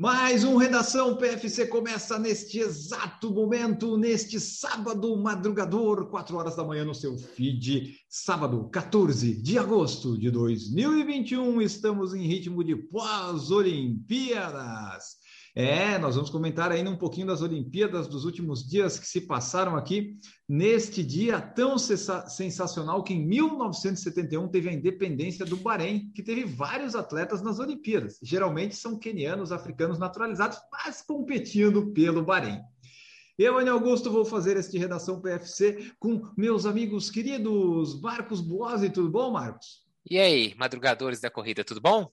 Mais um Redação PFC começa neste exato momento, neste sábado madrugador, 4 horas da manhã no seu feed. Sábado, 14 de agosto de 2021, estamos em ritmo de pós-Olimpíadas. É, nós vamos comentar ainda um pouquinho das Olimpíadas dos últimos dias que se passaram aqui, neste dia tão sensacional que em 1971 teve a independência do Bahrein, que teve vários atletas nas Olimpíadas. Geralmente são quenianos, africanos naturalizados, mas competindo pelo Bahrein. Eu, Ana Augusto, vou fazer este Redação PFC com meus amigos queridos Marcos Boazzi. Tudo bom, Marcos? E aí, madrugadores da corrida, tudo bom?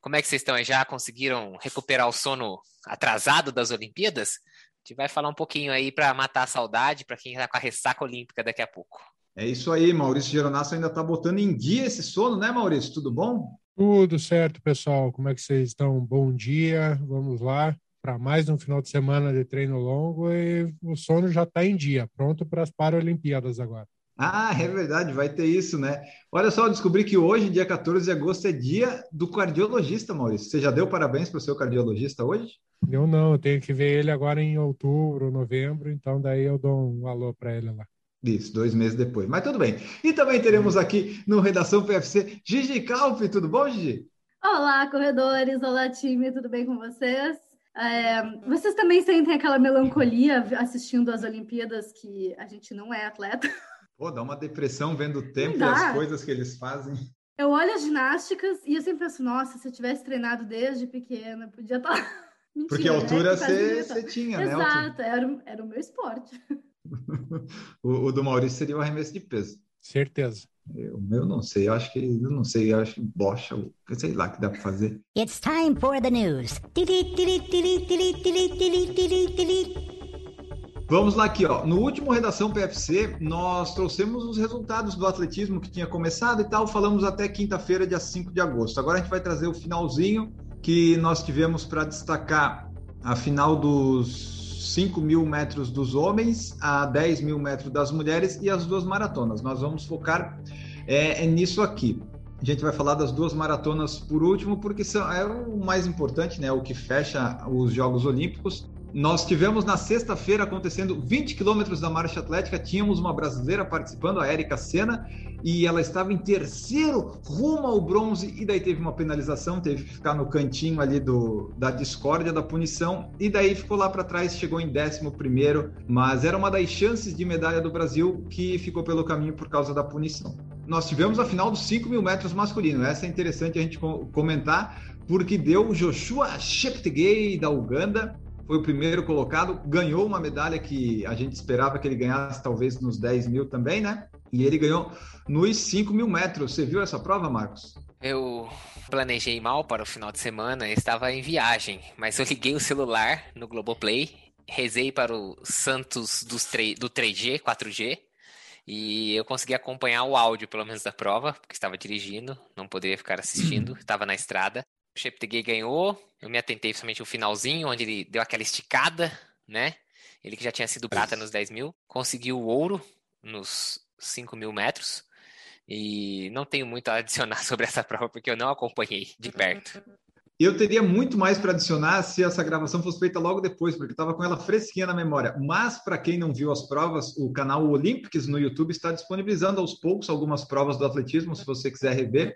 Como é que vocês estão aí? Já conseguiram recuperar o sono atrasado das Olimpíadas? A gente vai falar um pouquinho aí para matar a saudade para quem está com a ressaca olímpica daqui a pouco. É isso aí, Maurício Geronasso ainda está botando em dia esse sono, né, Maurício? Tudo bom? Tudo certo, pessoal. Como é que vocês estão? Bom dia. Vamos lá para mais um final de semana de treino longo e o sono já está em dia, pronto para as Paralimpíadas agora. Ah, é verdade, vai ter isso, né? Olha só, eu descobri que hoje, dia 14 de agosto, é dia do cardiologista, Maurício. Você já deu parabéns para o seu cardiologista hoje? Eu não, eu tenho que ver ele agora em outubro, novembro, então daí eu dou um alô para ele lá. Isso, dois meses depois. Mas tudo bem. E também teremos aqui no Redação PFC Gigi Calpe. Tudo bom, Gigi? Olá, corredores. Olá, time. Tudo bem com vocês? É, vocês também sentem aquela melancolia assistindo as Olimpíadas que a gente não é atleta? Pô, dá uma depressão vendo o tempo e as coisas que eles fazem. Eu olho as ginásticas e eu sempre penso, nossa, se eu tivesse treinado desde pequena, podia estar. Tá Mentira, Porque a altura você né? tinha, Exato, né? Exato, era, era o meu esporte. o, o, do Maurício seria o arremesso de peso. Certeza. O meu não sei, eu acho que eu não sei, eu acho que bocha, sei lá que dá para fazer. It's time for the news. Vamos lá aqui, ó. No último Redação PFC, nós trouxemos os resultados do atletismo que tinha começado e tal. Falamos até quinta-feira, dia 5 de agosto. Agora a gente vai trazer o finalzinho que nós tivemos para destacar a final dos 5 mil metros dos homens, a 10 mil metros das mulheres e as duas maratonas. Nós vamos focar é, é nisso aqui. A gente vai falar das duas maratonas por último, porque são, é o mais importante, né? O que fecha os Jogos Olímpicos. Nós tivemos na sexta-feira acontecendo 20 quilômetros da marcha atlética, tínhamos uma brasileira participando, a Érica Senna, e ela estava em terceiro rumo ao bronze, e daí teve uma penalização, teve que ficar no cantinho ali do, da discórdia, da punição, e daí ficou lá para trás, chegou em décimo primeiro, mas era uma das chances de medalha do Brasil que ficou pelo caminho por causa da punição. Nós tivemos a final dos 5 mil metros masculino, essa é interessante a gente comentar, porque deu Joshua Cheptegei da Uganda, foi o primeiro colocado, ganhou uma medalha que a gente esperava que ele ganhasse talvez nos 10 mil também, né? E ele ganhou nos 5 mil metros. Você viu essa prova, Marcos? Eu planejei mal para o final de semana, estava em viagem, mas eu liguei o celular no Globoplay, rezei para o Santos dos 3, do 3G, 4G, e eu consegui acompanhar o áudio, pelo menos, da prova, porque estava dirigindo, não poderia ficar assistindo, estava na estrada. O Cheptegei ganhou, eu me atentei somente o finalzinho, onde ele deu aquela esticada, né? Ele que já tinha sido prata nos 10 mil, conseguiu o ouro nos 5 mil metros. E não tenho muito a adicionar sobre essa prova, porque eu não acompanhei de perto. Eu teria muito mais para adicionar se essa gravação fosse feita logo depois, porque estava com ela fresquinha na memória. Mas, para quem não viu as provas, o canal Olympics no YouTube está disponibilizando aos poucos algumas provas do atletismo, se você quiser rever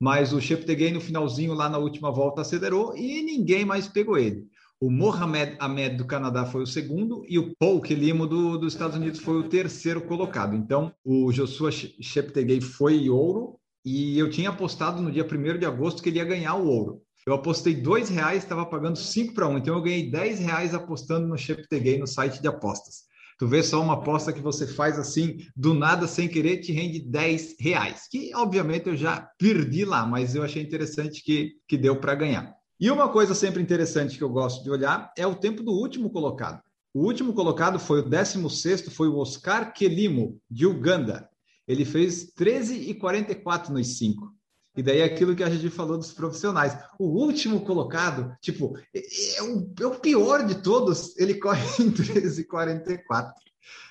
mas o Cheptegei no finalzinho lá na última volta acelerou e ninguém mais pegou ele. O Mohamed Ahmed do Canadá foi o segundo e o Paul Kelimo do, dos Estados Unidos foi o terceiro colocado. Então, o Joshua Cheptegei foi ouro e eu tinha apostado no dia 1 de agosto que ele ia ganhar o ouro. Eu apostei dois reais, estava pagando cinco para um, então eu ganhei 10 reais apostando no Cheptegei no site de apostas. Tu vê só uma aposta que você faz assim, do nada, sem querer, te rende 10 reais. Que, obviamente, eu já perdi lá, mas eu achei interessante que, que deu para ganhar. E uma coisa sempre interessante que eu gosto de olhar é o tempo do último colocado. O último colocado foi o 16º, foi o Oscar Kelimo, de Uganda. ele fez 13 e 44 nos 5. E daí aquilo que a gente falou dos profissionais. O último colocado, tipo, é, é o, é o pior de todos, ele corre em 13 e 44.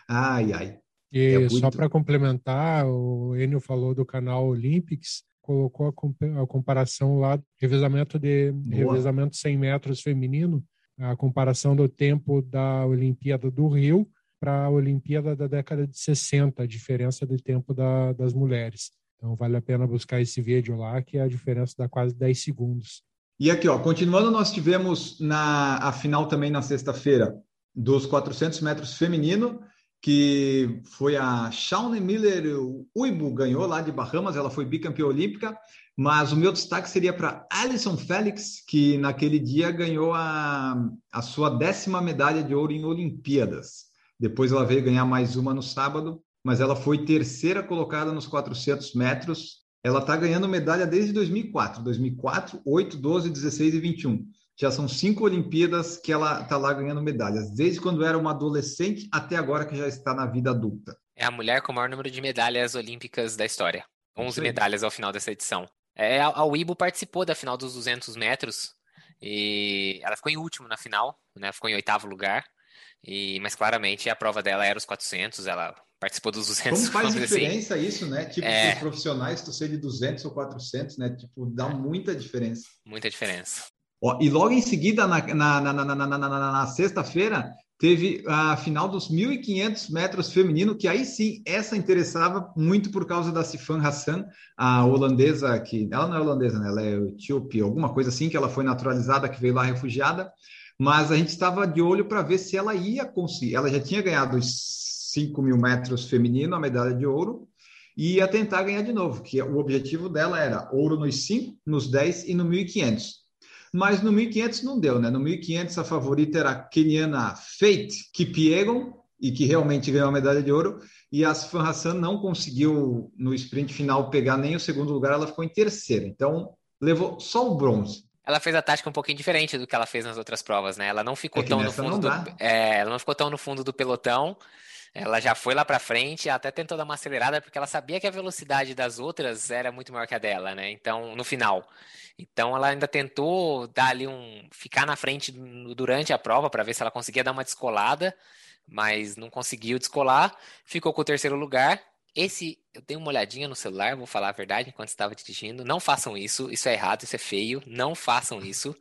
Ai, ai. E é muito... só para complementar, o Enio falou do canal Olympics, colocou a, a comparação lá, revezamento de Boa. revezamento 100 metros feminino, a comparação do tempo da Olimpíada do Rio para a Olimpíada da década de 60, a diferença de tempo da, das mulheres. Então vale a pena buscar esse vídeo lá, que a diferença dá quase 10 segundos. E aqui, ó, continuando, nós tivemos na a final também na sexta-feira dos 400 metros feminino, que foi a Shawnee Miller Uibo ganhou lá de Bahamas, ela foi bicampeã olímpica, mas o meu destaque seria para Alison Felix, que naquele dia ganhou a, a sua décima medalha de ouro em Olimpíadas. Depois ela veio ganhar mais uma no sábado, mas ela foi terceira colocada nos 400 metros. Ela está ganhando medalha desde 2004, 2004, 8, 12, 16 e 21 já são cinco Olimpíadas que ela está lá ganhando medalhas, desde quando era uma adolescente até agora que já está na vida adulta. É a mulher com o maior número de medalhas olímpicas da história. 11 medalhas ao final dessa edição. É, a Weibo participou da final dos 200 metros e ela ficou em último na final, né? Ficou em oitavo lugar. E, mas claramente a prova dela era os 400, ela participou dos 200. Como faz diferença assim. isso, né? Tipo, é... os profissionais, tu ser de 200 ou 400, né? Tipo, dá muita diferença. Muita diferença. Ó, e logo em seguida, na, na, na, na sexta-feira, teve a final dos 1.500 metros feminino, que aí sim, essa interessava muito por causa da Sifan Hassan, a holandesa, que ela não é holandesa, né? ela é etíope, alguma coisa assim, que ela foi naturalizada, que veio lá refugiada, mas a gente estava de olho para ver se ela ia conseguir. Ela já tinha ganhado os 5 mil metros feminino, a medalha de ouro, e ia tentar ganhar de novo, que o objetivo dela era ouro nos 5, nos 10 e no 1.500 mas no 1500 não deu, né? No 1500 a favorita era a keniana Faith Kipiegon, e que realmente ganhou a medalha de ouro, e a Sifan Hassan não conseguiu no sprint final pegar nem o segundo lugar, ela ficou em terceira. Então, levou só o bronze. Ela fez a tática um pouquinho diferente do que ela fez nas outras provas, né? Ela não ficou é tão no fundo do, é, ela não ficou tão no fundo do pelotão. Ela já foi lá para frente, até tentou dar uma acelerada porque ela sabia que a velocidade das outras era muito maior que a dela, né? Então, no final. Então ela ainda tentou dar ali um ficar na frente durante a prova para ver se ela conseguia dar uma descolada, mas não conseguiu descolar, ficou com o terceiro lugar. Esse eu dei uma olhadinha no celular, vou falar a verdade enquanto estava dirigindo. Não façam isso, isso é errado, isso é feio, não façam isso.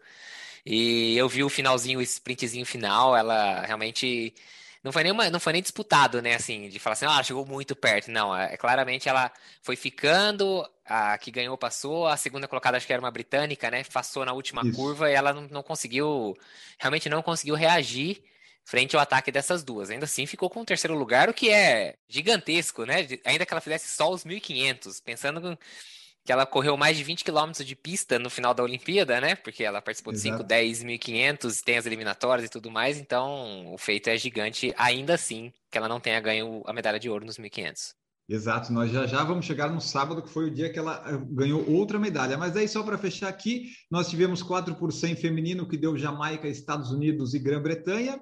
E eu vi o finalzinho, o sprintzinho final, ela realmente não foi nem uma, não foi nem disputado, né, assim, de falar assim, ah, chegou muito perto. Não, é, claramente ela foi ficando, a que ganhou passou, a segunda colocada acho que era uma britânica, né, passou na última Isso. curva e ela não, não conseguiu, realmente não conseguiu reagir frente ao ataque dessas duas. Ainda assim, ficou com o terceiro lugar, o que é gigantesco, né? Ainda que ela fizesse só os 1.500, pensando que ela correu mais de 20 quilômetros de pista no final da Olimpíada, né? Porque ela participou de 5, 10, 1.500, tem as eliminatórias e tudo mais, então o feito é gigante, ainda assim, que ela não tenha ganho a medalha de ouro nos 1.500. Exato, nós já já vamos chegar no sábado, que foi o dia que ela eh, ganhou outra medalha. Mas aí, só para fechar aqui, nós tivemos 4 por 100 feminino, que deu Jamaica, Estados Unidos e Grã-Bretanha.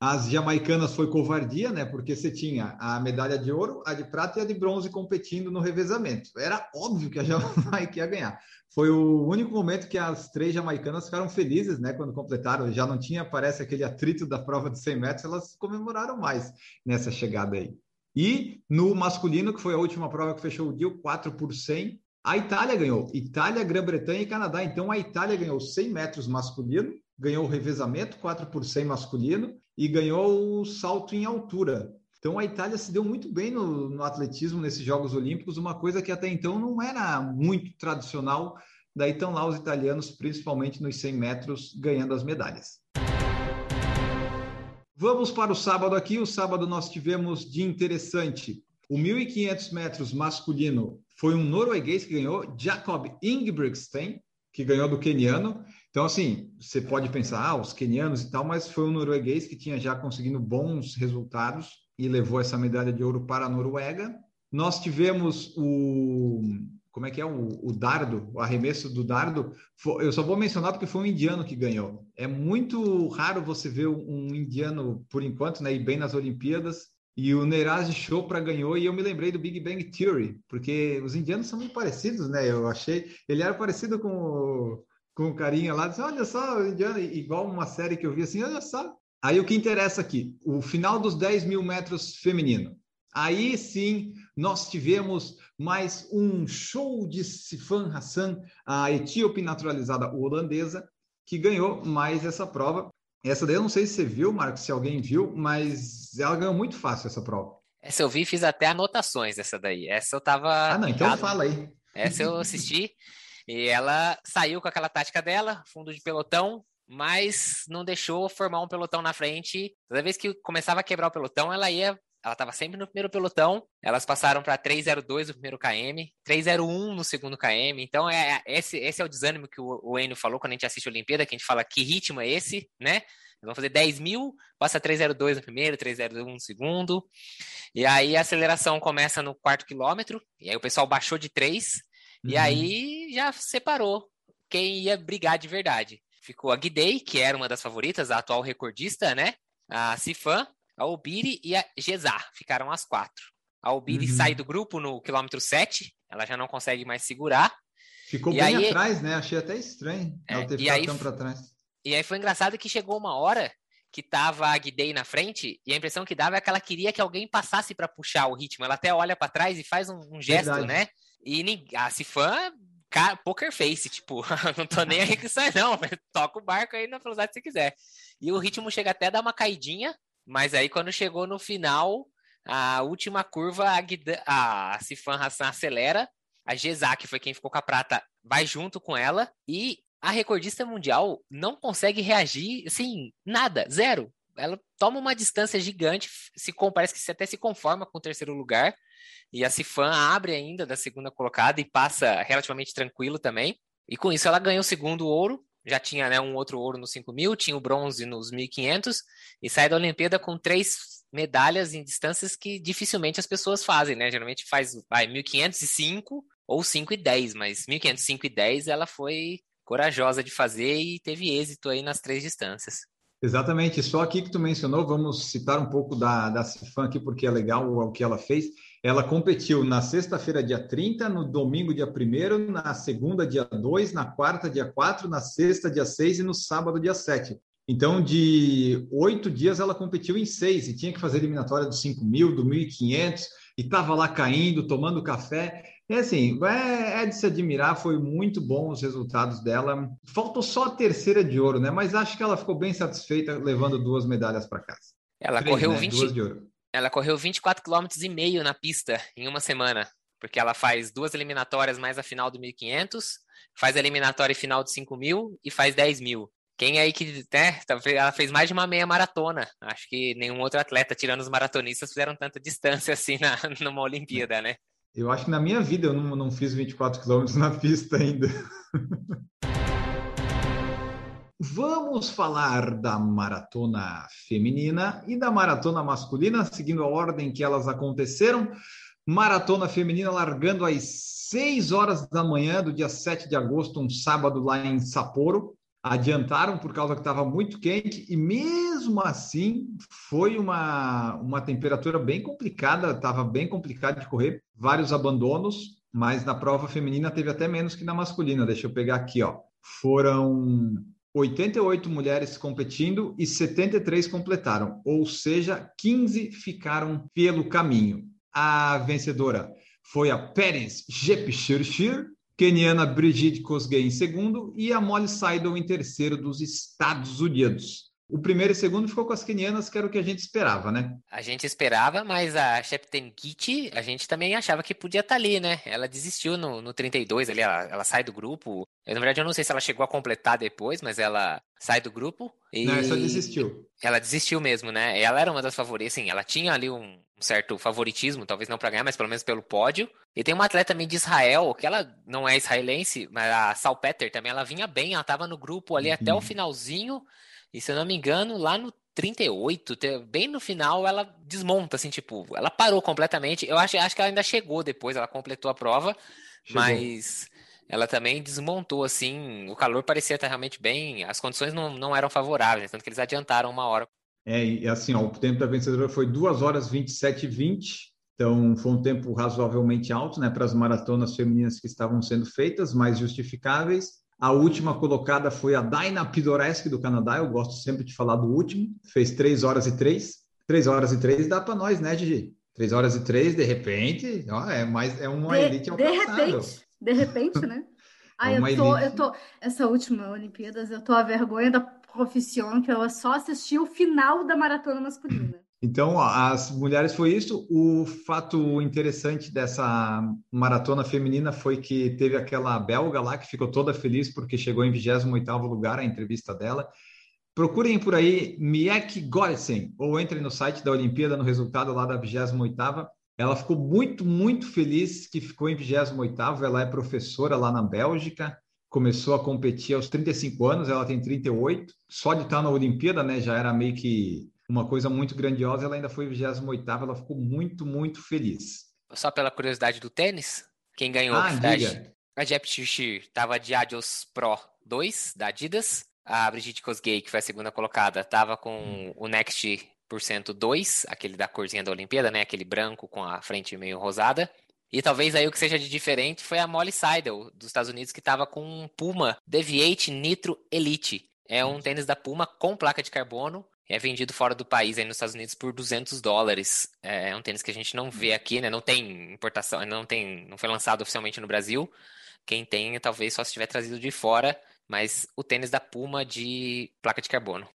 As jamaicanas foi covardia, né? Porque você tinha a medalha de ouro, a de prata e a de bronze competindo no revezamento. Era óbvio que a Jamaica ia ganhar. Foi o único momento que as três jamaicanas ficaram felizes, né? Quando completaram, já não tinha, parece, aquele atrito da prova de 100 metros, elas comemoraram mais nessa chegada aí. E no masculino, que foi a última prova que fechou o dia, 4 por 100, a Itália ganhou. Itália, Grã-Bretanha e Canadá. Então a Itália ganhou 100 metros masculino, ganhou o revezamento 4 por 100 masculino e ganhou o salto em altura. Então a Itália se deu muito bem no, no, atletismo nesses Jogos Olímpicos, uma coisa que até então não era muito tradicional. Daí estão lá os italianos, principalmente nos 100 metros, ganhando as medalhas. Vamos para o sábado aqui. O sábado nós tivemos de interessante o 1.500 metros masculino foi um norueguês que ganhou, Jacob Ingebrigtsen, que ganhou do queniano. Então, assim, você pode pensar, ah, os quenianos e tal, mas foi um norueguês que tinha já conseguido bons resultados e levou essa medalha de ouro para a Noruega. Nós tivemos o. Como é que é? O, o dardo, o arremesso do dardo. Eu só vou mencionar porque foi um indiano que ganhou. É muito raro você ver um indiano, por enquanto, né, ir bem nas Olimpíadas. e o Neeraj Chopra ganhou e eu me lembrei do Big Bang Theory, porque os indianos são muito parecidos, né? Eu achei, ele era parecido com o, com o carinha lá, disse, olha só, o indiano, igual uma série que eu vi assim, olha só. Aí o que interessa aqui, o final dos 10 mil metros feminino. Aí sim, nós tivemos mais um show de Sifan Hassan, a etíope naturalizada holandesa, que ganhou mais essa prova. Essa daí eu não sei se você viu, Marcos, se alguém viu, mas ela ganhou muito fácil essa prova. Essa eu vi, fiz até anotações dessa daí. Essa eu tava. Ah, não, então fala aí. Essa eu assisti e ela saiu com aquela tática dela, fundo de pelotão, mas não deixou formar um pelotão na frente. Toda vez que começava a quebrar o pelotão, ela ia ela estava sempre no primeiro pelotão. Elas passaram para 302 no primeiro KM, 301 no segundo KM. Então, é, é, esse, esse é o desânimo que o, o Enio falou quando a gente assiste a Olimpíada, que a gente fala que ritmo é esse, né? Vão fazer 10 mil, passa 302 no primeiro, 301 no segundo. E aí a aceleração começa no quarto quilômetro, e aí o pessoal baixou de 3, uhum. e aí já separou quem ia brigar de verdade. Ficou a Guidei, que era uma das favoritas, a atual recordista, né? A Sifan, a Obiri e a Gesar ficaram as quatro. A Obiri uhum. sai do grupo no quilômetro 7, ela já não consegue mais segurar. Ficou e bem aí, atrás, né? Achei até estranho é, ela ter ficado tão para trás. E aí foi engraçado que chegou uma hora que tava a Guidei na frente e a impressão que dava é que ela queria que alguém passasse para puxar o ritmo. Ela até olha para trás e faz um, um gesto, Verdade. né? E a Cifã, poker face, tipo, não tô nem aí isso aí não, toca o barco aí na velocidade que você quiser. E o ritmo chega até a dar uma caidinha, mas aí quando chegou no final, a última curva, a, a Sifan Hassan acelera, a Gezak, que foi quem ficou com a prata, vai junto com ela, e a recordista mundial não consegue reagir, assim, nada, zero. Ela toma uma distância gigante, se parece que até se conforma com o terceiro lugar, e a Sifan abre ainda da segunda colocada e passa relativamente tranquilo também. E com isso ela ganha o segundo ouro, já tinha né, um outro ouro nos 5 mil, tinha o bronze nos 1.500 e sai da Olimpíada com três medalhas em distâncias que dificilmente as pessoas fazem, né? Geralmente faz vai, 1.505 ou 5 e 10, mas 1.500, 5 e 10 ela foi corajosa de fazer e teve êxito aí nas três distâncias. Exatamente, só aqui que tu mencionou, vamos citar um pouco da, da Cifan aqui, porque é legal o, que ela fez. Ela competiu na sexta-feira, dia 30, no domingo, dia 1, na segunda, dia 2, na quarta, dia 4, na sexta, dia 6 e no sábado, dia 7. Então, de oito dias, ela competiu em seis e tinha que fazer eliminatória do 5 mil, do 1.500 e estava lá caindo, tomando café. É assim, é, é, de se admirar, foi muito bom os resultados dela. Faltou só a terceira de ouro, né? Mas acho que ela ficou bem satisfeita levando duas medalhas para casa. Ela Três, correu né? 20, duas de ouro. Ela correu 24 km e meio na pista em uma semana, porque ela faz duas eliminatórias mais a final do 1500, faz a eliminatória final do 5000 e faz 10 mil. Quem aí que, né, ela fez mais de uma meia maratona. Acho que nenhum outro atleta, tirando os maratonistas, fizeram tanta distância assim na, numa Olimpíada, né? Eu acho que na minha vida eu não, não fiz 24 quilômetros na pista ainda. Vamos falar da maratona feminina e da maratona masculina, seguindo a ordem que elas aconteceram. Maratona feminina largando às 6 horas da manhã do dia 7 de agosto, um sábado lá em Sapporo. Adiantaram por causa que estava muito quente e mesmo assim foi uma, uma temperatura bem complicada, estava bem complicado de correr, vários abandonos, mas na prova feminina teve até menos que na masculina. Deixa eu pegar aqui, ó. Foram 88 mulheres competindo e 73 completaram, ou seja, 15 ficaram pelo caminho. A vencedora foi a Pérez Jepchirchir, keniana Brigitte Kosgei em segundo e a Molly Seidel em terceiro dos Estados Unidos. O primeiro e segundo ficou com as quenianas, que era o que a gente esperava, né? A gente esperava, mas a Sheptengit, a gente também achava que podia estar tá ali, né? Ela desistiu no, no 32 ali, ela, ela sai do grupo. Eu, na verdade, eu não sei se ela chegou a completar depois, mas ela sai do grupo. E... Não, ela desistiu. Ela desistiu mesmo, né? Ela era uma das favoritas, assim, ela tinha ali um certo favoritismo, talvez não para ganhar, mas pelo menos pelo pódio. E tem uma atleta também de Israel, que ela não é israelense, mas a Salpeter também, ela vinha bem, ela tava no grupo ali uhum. até o finalzinho. E se eu não me engano, lá no 38, bem no final, ela desmonta, assim, tipo, ela parou completamente. Eu acho, acho que ela ainda chegou depois, ela completou a prova, chegou. mas ela também desmontou, assim, o calor parecia estar realmente bem, as condições não, não eram favoráveis, tanto que eles adiantaram uma hora. É, e assim, ó, o tempo da vencedora foi 2 horas 27 e 20, então foi um tempo razoavelmente alto, né, para as maratonas femininas que estavam sendo feitas, mais justificáveis. A última colocada foi a Daina Pidoreski do Canadá, eu gosto sempre de falar do último, fez 3 horas e 3. 3 horas e 3 dá para nós, né, Gigi? 3 horas e 3, de repente, ó, é mais é uma de, elite alcançável. De repente, de repente, né? Ah, eu tô, eu tô. Essa última Olimpíadas, eu tô a vergonha da profissão que eu só assisti o final da maratona masculina. Então, as mulheres foi isso. O fato interessante dessa maratona feminina foi que teve aquela belga lá que ficou toda feliz porque chegou em 28º lugar a entrevista dela. Procurem por aí Miek Gorsen ou entrem no site da Olimpíada no resultado lá da 28ª. Ela ficou muito, muito feliz que ficou em 28º. Ela é professora lá na Bélgica começou a competir aos 35 anos, ela tem 38. Só de estar na Olimpíada, né, já era meio que uma coisa muito grandiosa. Ela ainda foi 28 ela ficou muito, muito feliz. Só pela curiosidade do tênis, quem ganhou ah, a, a Jep Shishir estava de Adios Pro 2 da Adidas. A Brigitte Kosgei, que foi a segunda colocada, estava com hum. o Next Percento 2, aquele da corzinha da Olimpíada, né? Aquele branco com a frente meio rosada. E talvez aí o que seja de diferente foi a Molly Seidel, dos Estados Unidos, que estava com um Puma Deviate Nitro Elite. É um tênis da Puma com placa de carbono. É vendido fora do país, aí nos Estados Unidos, por 200 dólares. É um tênis que a gente não vê aqui, né? Não tem importação, não tem, não foi lançado oficialmente no Brasil. Quem tem, talvez só se tiver trazido de fora. Mas o tênis da Puma de placa de carbono.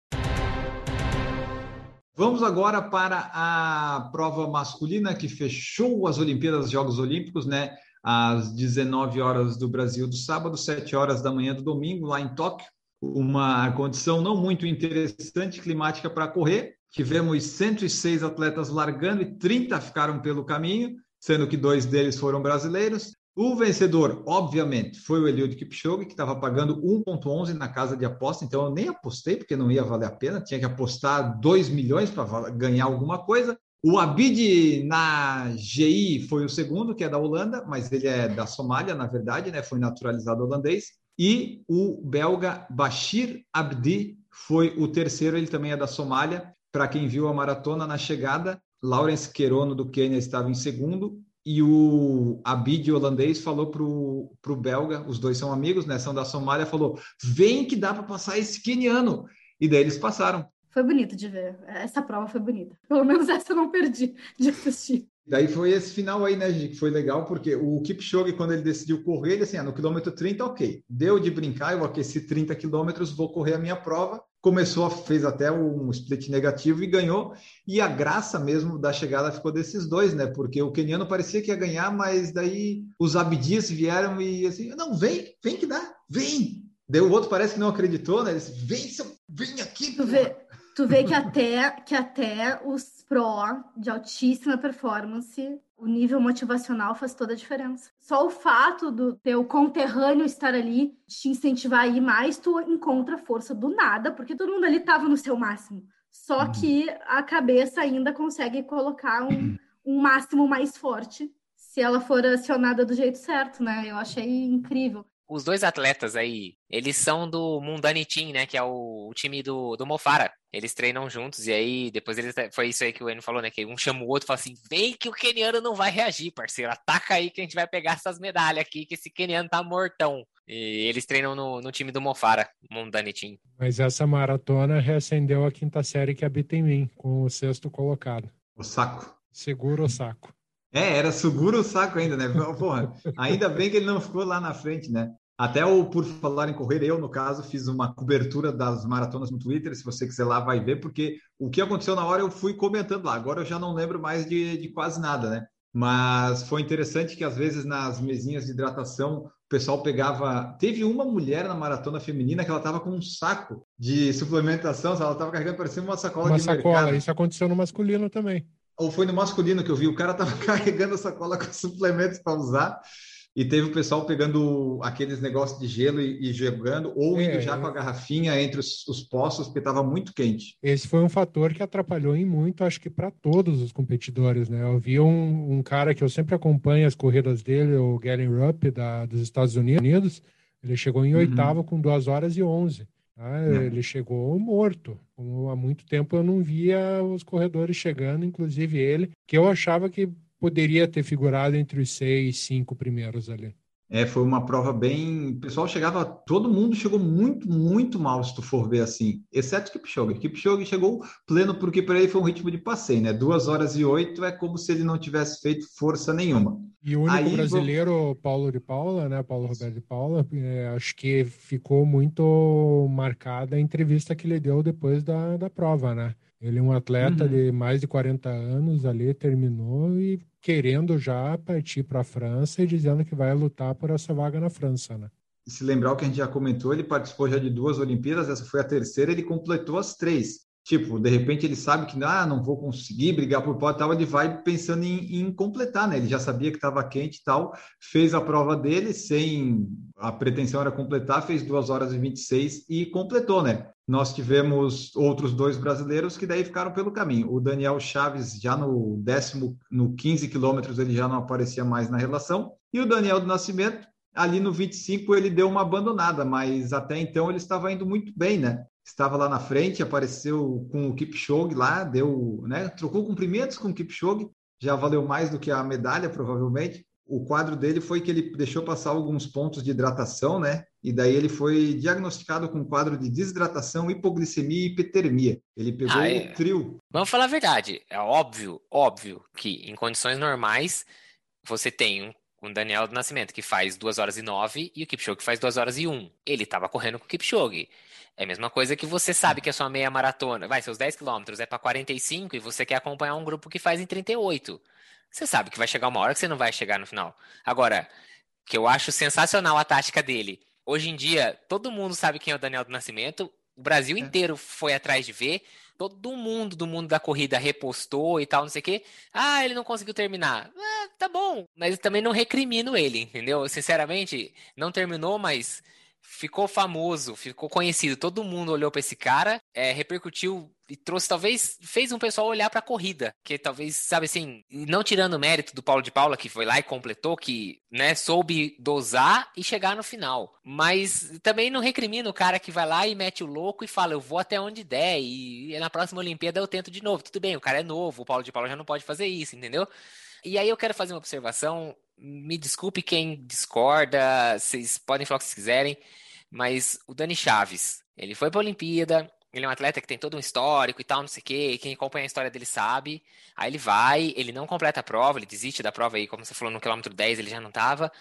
Vamos agora para a prova masculina que fechou as Olimpíadas, Jogos Olímpicos, né? Às 19 horas do Brasil do sábado, 7 horas da manhã do domingo, lá em Tóquio. Uma condição não muito interessante climática para correr. Tivemos 106 atletas largando e 30 ficaram pelo caminho, sendo que dois deles foram brasileiros. O vencedor, obviamente, foi o Eliud Kipchoge, que estava pagando 1,11 na casa de aposta, então eu nem apostei, porque não ia valer a pena, tinha que apostar 2 milhões para ganhar alguma coisa. O Abid na GI foi o segundo, que é da Holanda, mas ele é da Somália, na verdade, né? foi naturalizado holandês. E o belga Bashir Abdi foi o terceiro, ele também é da Somália. Para quem viu a maratona na chegada, Lawrence Querono do Quênia estava em segundo, e o Abid holandês falou pro, pro belga, os dois são amigos, né? São da Somália, falou: vem que dá para passar esse queniano. E daí eles passaram. Foi bonito de ver. Essa prova foi bonita. Pelo menos essa eu não perdi de assistir. Daí foi esse final aí, né, gente, que foi legal, porque o Kipchoge, quando ele decidiu correr, ele assim, ah, no quilômetro 30, ok. Deu de brincar, eu aqueci 30 quilômetros, vou correr a minha prova começou, fez até um split negativo e ganhou. E a graça mesmo da chegada ficou desses dois, né? Porque o keniano parecia que ia ganhar, mas daí os abdias vieram e assim, não, vem, vem que dá, vem. Daí o outro parece que não acreditou, né? Ele disse, vem, seu, vem aqui. Tu vê, tu vê que até que até os pro de altíssima performance o nível motivacional faz toda a diferença. Só o fato do teu conterrâneo estar ali te incentivar a ir mais, tu encontra força do nada, porque todo mundo ali estava no seu máximo. Só uhum. que a cabeça ainda consegue colocar um, um máximo mais forte se ela for acionada do jeito certo, né? Eu achei incrível os dois atletas aí, eles são do Mundani Team, né? Que é o, o, time do, do Mofara. Eles treinam juntos e aí depois eles foi isso aí que o Enio falou, né? Que um chama o outro e fala assim: vem que o keniano não vai reagir, parceiro. Ataca aí que a gente vai pegar essas medalhas aqui, que esse keniano tá mortão. E eles treinam no, no time do Mofara, Mundani Team. Mas essa maratona reacendeu a quinta série que habita em mim, com o sexto colocado. O saco. Segura o saco. É, era seguro o saco ainda, né? Porra, ainda bem que ele não ficou lá na frente, né? Até o Por Falar em Correr, eu, no caso, fiz uma cobertura das maratonas no Twitter. Se você quiser lá, vai ver, porque o que aconteceu na hora eu fui comentando lá. Agora eu já não lembro mais de, de quase nada, né? Mas foi interessante que, às vezes, nas mesinhas de hidratação, o pessoal pegava. Teve uma mulher na maratona feminina que ela estava com um saco de suplementação, ela estava carregando, parecia uma sacola uma de sacola. mercado. Isso aconteceu no masculino também ou foi no masculino que eu vi, o cara tava carregando a sacola com suplementos para usar. E teve o pessoal pegando aqueles negócios de gelo e, e jogando, ou indo é, já com a garrafinha entre os, os poços, porque estava muito quente. Esse foi um fator que atrapalhou em muito, acho que para todos os competidores, né? Eu vi um, um, cara que eu sempre acompanho as corridas dele, o Galen Rupp, da, dos Estados Unidos, ele chegou em uhum. oitavo com 2 horas e 11. Ah, ele chegou morto. Como há muito tempo eu não via os corredores chegando, inclusive ele, que eu achava que poderia ter figurado entre os seis, cinco primeiros ali. É, foi uma prova bem. O pessoal chegava, todo mundo chegou muito, muito mal, se tu for ver assim, exceto Kipchoge. Kipchoge chegou pleno, porque para ele foi um ritmo de passeio, né? Duas horas e oito é como se ele não tivesse feito força nenhuma. E o único Aí, brasileiro, Paulo de Paula, né? Paulo Roberto de Paula, é, acho que ficou muito marcada a entrevista que ele deu depois da, da prova, né? Ele é um atleta uhum. de mais de 40 anos ali, terminou e querendo já partir para a França e dizendo que vai lutar por essa vaga na França, né? Se lembrar o que a gente já comentou, ele participou já de duas Olimpíadas, essa foi a terceira, ele completou as três. Tipo, de repente ele sabe que ah, não vou conseguir brigar por pódio tal, ele vai pensando em, em completar, né? Ele já sabia que estava quente e tal, fez a prova dele sem a pretensão era completar, fez 2 horas e 26 e completou, né? Nós tivemos outros dois brasileiros que daí ficaram pelo caminho. O Daniel Chaves, já no décimo, no 15 quilômetros, ele já não aparecia mais na relação. E o Daniel do Nascimento, ali no 25, ele deu uma abandonada, mas até então ele estava indo muito bem, né? Estava lá na frente, apareceu com o Kipchoge lá, deu, né? Trocou cumprimentos com o Kipchoge, já valeu mais do que a medalha, provavelmente o quadro dele foi que ele deixou passar alguns pontos de hidratação, né? E daí ele foi diagnosticado com um quadro de desidratação, hipoglicemia e hipotermia. Ele pegou ah, é... o trio. Vamos falar a verdade. É óbvio, óbvio que em condições normais você tem um, um Daniel do Nascimento que faz 2 horas e 9 e o Kipchoge que faz 2 horas e 1. Ele estava correndo com o Kipchoge. É a mesma coisa que você sabe que a sua meia maratona, vai, seus 10 quilômetros é para 45 e você quer acompanhar um grupo que faz em 38. Você sabe que vai chegar uma hora que você não vai chegar no final. Agora, que eu acho sensacional a tática dele. Hoje em dia, todo mundo sabe quem é o Daniel do Nascimento. O Brasil é. inteiro foi atrás de ver. Todo mundo do mundo da corrida repostou e tal, não sei o quê. Ah, ele não conseguiu terminar. Ah, tá bom. Mas também não recrimino ele, entendeu? Sinceramente, não terminou, mas ficou famoso, ficou conhecido. Todo mundo olhou para esse cara, é, repercutiu e trouxe, talvez, fez um pessoal olhar para a corrida, que talvez, sabe assim, não tirando o mérito do Paulo de Paula, que foi lá e completou, que, né, soube dosar e chegar no final. Mas também não recrimina o cara que vai lá e mete o louco e fala, eu vou até onde der, e na próxima Olimpíada eu tento de novo. Tudo bem, o cara é novo, o Paulo de Paula já não pode fazer isso, entendeu? E aí eu quero fazer uma observação, me desculpe quem discorda, vocês podem falar o que vocês quiserem, mas o Dani Chaves, ele foi para a Olimpíada, ele é um atleta que tem todo um histórico e tal, não sei o quê. Quem acompanha a história dele sabe. Aí ele vai, ele não completa a prova, ele desiste da prova aí, como você falou, no quilômetro 10 ele já não tava.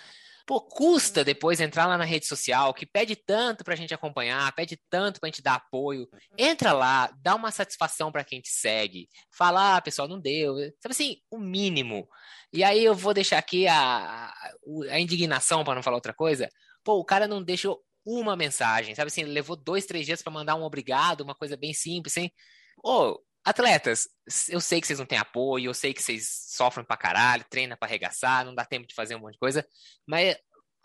Pô, custa depois entrar lá na rede social, que pede tanto pra gente acompanhar, pede tanto pra gente dar apoio. Entra lá, dá uma satisfação para quem te segue. Fala, ah, pessoal, não deu. Sabe assim, o mínimo. E aí eu vou deixar aqui a, a, indignação, para não falar outra coisa. Pô, o cara não deixou uma mensagem, sabe assim, levou dois, três dias para mandar um obrigado, uma coisa bem simples, assim. Ô, atletas, eu sei que vocês não têm apoio, eu sei que vocês sofrem pra caralho, treinam pra arregaçar, não dá tempo de fazer um monte de coisa, mas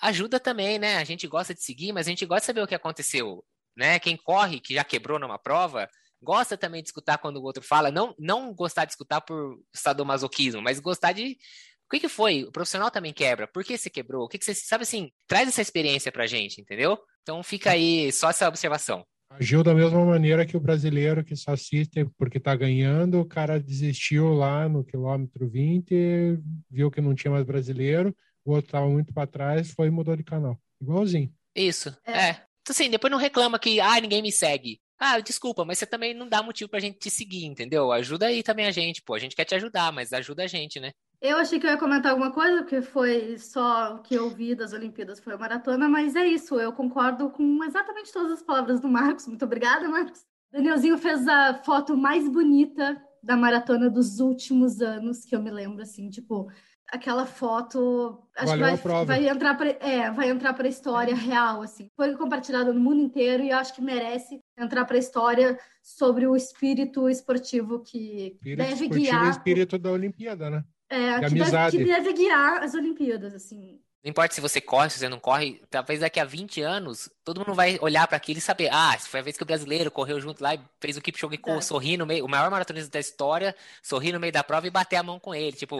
ajuda também, né? A gente gosta de seguir, mas a gente gosta de saber o que aconteceu, né? Quem corre, que já quebrou numa prova, gosta também de escutar quando o outro fala, não, não gostar de escutar por sadomasoquismo, mas gostar de o que, que foi? O profissional também quebra. Por que você quebrou? O que, que você sabe assim? Traz essa experiência pra gente, entendeu? Então fica aí só essa observação. Agiu da mesma maneira que o brasileiro que só assiste porque está ganhando, o cara desistiu lá no quilômetro 20, viu que não tinha mais brasileiro, o outro estava muito para trás, foi e mudou de canal. Igualzinho. Isso, é. é. Então, assim, depois não reclama que, ah, ninguém me segue. Ah, desculpa, mas você também não dá motivo pra gente te seguir, entendeu? Ajuda aí também a gente, pô. A gente quer te ajudar, mas ajuda a gente, né? Eu achei que eu ia comentar alguma coisa, porque foi só o que eu vi das Olimpíadas, foi a maratona, mas é isso, eu concordo com exatamente todas as palavras do Marcos. Muito obrigada, Marcos. Danielzinho fez a foto mais bonita da maratona dos últimos anos, que eu me lembro, assim, tipo, aquela foto acho Valeu que vai, vai entrar pra, é, vai entrar para a história real assim foi compartilhada no mundo inteiro e acho que merece entrar para a história sobre o espírito esportivo que espírito deve esportivo guiar o espírito da Olimpíada né É, que, deve, que deve guiar as Olimpíadas, assim. Não importa se você corre, se você não corre, talvez daqui a 20 anos, todo mundo vai olhar para aquilo e saber, ah, foi a vez que o brasileiro correu junto lá e fez o Kipchoge Verdade. sorrir no meio, o maior maratonista da história, sorrir no meio da prova e bater a mão com ele, tipo,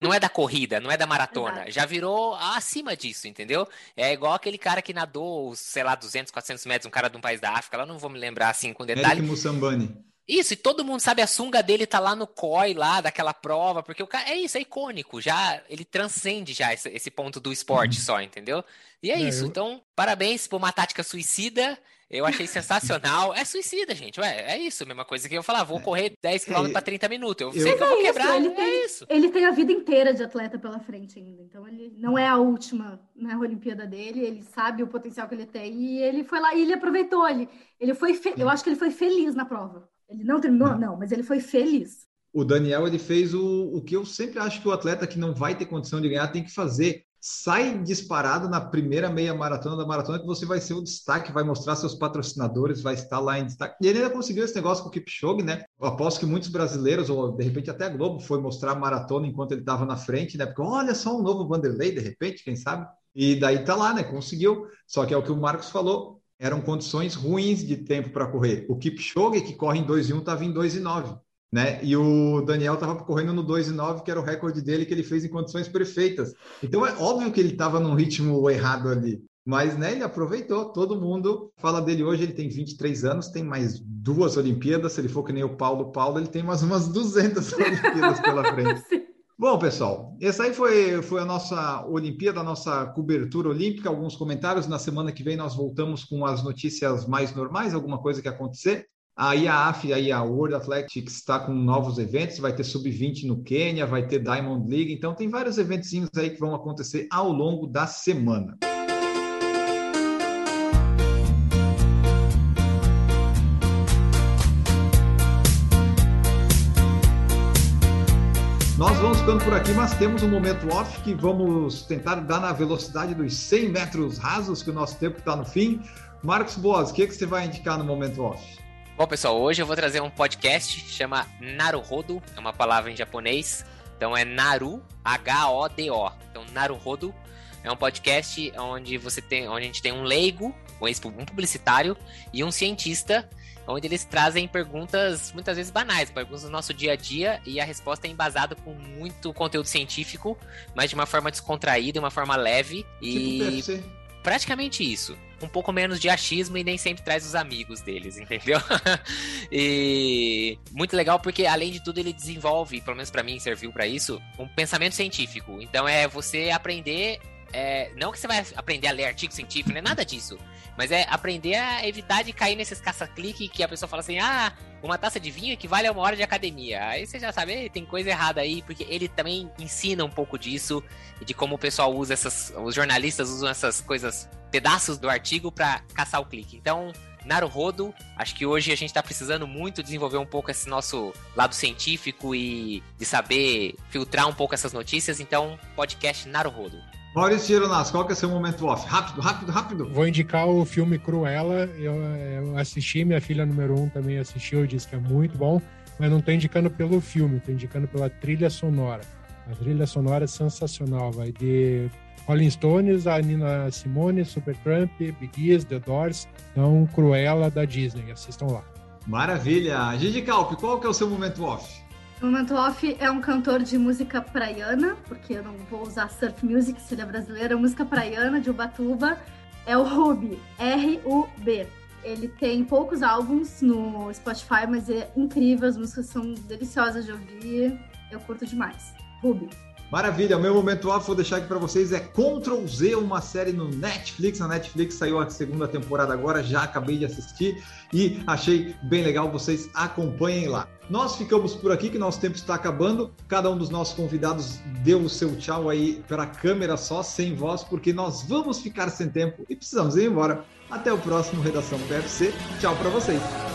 não é da corrida, não é da maratona, Exato. já virou acima disso, entendeu? É igual aquele cara que nadou, sei lá, 200, 400 metros, um cara de um país da África, lá não vou me lembrar assim com Eric detalhe, Mussambani. Isso, e todo mundo sabe, a sunga dele tá lá no COI, lá, daquela prova, porque o cara, é isso, é icônico, já, ele transcende já esse, esse ponto do esporte só, entendeu? E é, É, isso, eu- então, parabéns por uma tática suicida, eu achei sensacional, é suicida, gente, ué, é isso, mesma coisa que eu falar, vou correr 10 km É, pra 30 minutos, eu, eu- sei que eu vou é isso, quebrar, ele é tem- isso. Ele tem a vida inteira de atleta pela frente ainda, então ele não é a última na Olimpíada dele, ele sabe o potencial que ele tem e ele foi lá e ele aproveitou. Ele, ele foi, fe- eu acho que ele foi feliz na prova. Ele não terminou, não, mas ele foi feliz. O Daniel ele fez o, o que eu sempre acho que o atleta que não vai ter condição de ganhar tem que fazer. Sai disparado na primeira meia maratona da maratona que você vai ser o destaque, vai mostrar seus patrocinadores, vai estar lá em destaque. E ele ainda conseguiu esse negócio com o Kipchoge, né? Eu aposto que muitos brasileiros, ou de repente até a Globo, foi mostrar a maratona enquanto ele estava na frente, né? Porque olha só um novo Vanderlei, de repente, quem sabe? E daí tá lá, né? Conseguiu. Só que é o que o Marcos falou, eram condições ruins de tempo para correr. O Kipchoge, que corre em 2,1, estava em 2,9 né? E o Daniel estava correndo no 2,9, que era o recorde dele que ele fez em condições perfeitas. Então é óbvio que ele estava num ritmo errado ali. Mas né, ele aproveitou, todo mundo fala dele hoje, ele tem 23 anos, tem mais duas Olimpíadas, se ele for que nem o Paulo Paulo, ele tem mais umas 200 Olimpíadas pela frente. Bom, pessoal, essa aí foi, foi a nossa Olimpíada, a nossa cobertura olímpica, alguns comentários. Na semana que vem nós voltamos com as notícias mais normais, alguma coisa que acontecer. A IAAF, aí a World Athletics está com novos eventos, vai ter Sub-20 no Quênia, vai ter Diamond League, então tem vários eventinhos aí que vão acontecer ao longo da semana. Nós vamos ficando por aqui, mas temos um momento off que vamos tentar dar na velocidade dos 100 metros rasos, que o nosso tempo está no fim. Marcos Boas, o que, que você vai indicar no momento off? Bom, pessoal, hoje eu vou trazer um podcast, chama Naruhodo, é uma palavra em japonês. Então é Naru, H-O-D-O. Então Naruhodo é um podcast onde você tem, onde a gente tem um leigo, um publicitário e um cientista, onde eles trazem perguntas muitas vezes banais, perguntas do nosso dia a dia e a resposta é embasada com muito conteúdo científico, mas de uma forma descontraída, uma forma leve e Tipo praticamente isso. Um pouco menos de achismo e nem sempre traz os amigos deles, entendeu? e muito legal porque, além de tudo, ele desenvolve, pelo menos para mim serviu para isso, um pensamento científico. Então é você aprender. É, não que você vai aprender a ler artigo científico, não é nada disso. Mas é aprender a evitar de cair nesses caça-clique que a pessoa fala assim: ah, uma taça de vinho equivale a uma hora de academia. Aí você já sabe, "Ei, tem coisa errada aí, porque ele também ensina um pouco disso de como o pessoal usa essas. Os jornalistas usam essas coisas, pedaços do artigo para caçar o clique. Então, Naruhodo, acho que hoje a gente está precisando muito desenvolver um pouco esse nosso lado científico e de saber filtrar um pouco essas notícias. Então, podcast Naruhodo. Maurício Gironasso, qual que é o seu momento off? Rápido, rápido, rápido. Vou indicar o filme Cruella. Eu, eu assisti, minha filha número um também assistiu, disse que é muito bom, mas não estou indicando pelo filme, estou indicando pela trilha sonora. A trilha sonora é sensacional, vai de Rolling Stones, a Nina Simone, Supertramp, Big Ears, The Doors, então Cruella da Disney, assistam lá. Maravilha. Gigi Calpe, qual que é o seu momento off? O Momento Off é um cantor de música praiana, porque eu não vou usar surf music se ele é brasileiro, é música praiana de Ubatuba. É o Ruby, R-U-B. Ele tem poucos álbuns no Spotify, mas é incrível, as músicas são deliciosas de ouvir. Eu curto demais. Ruby. Maravilha, o meu momento off, vou deixar aqui para vocês, é Ctrl Z, uma série no Netflix. Na Netflix saiu a segunda temporada agora, já acabei de assistir e achei bem legal, vocês acompanhem lá. Nós ficamos por aqui, que nosso tempo está acabando. Cada um dos nossos convidados deu o seu tchau aí para a câmera só, sem voz, porque nós vamos ficar sem tempo e precisamos ir embora. Até o próximo Redação PFC. Tchau para vocês.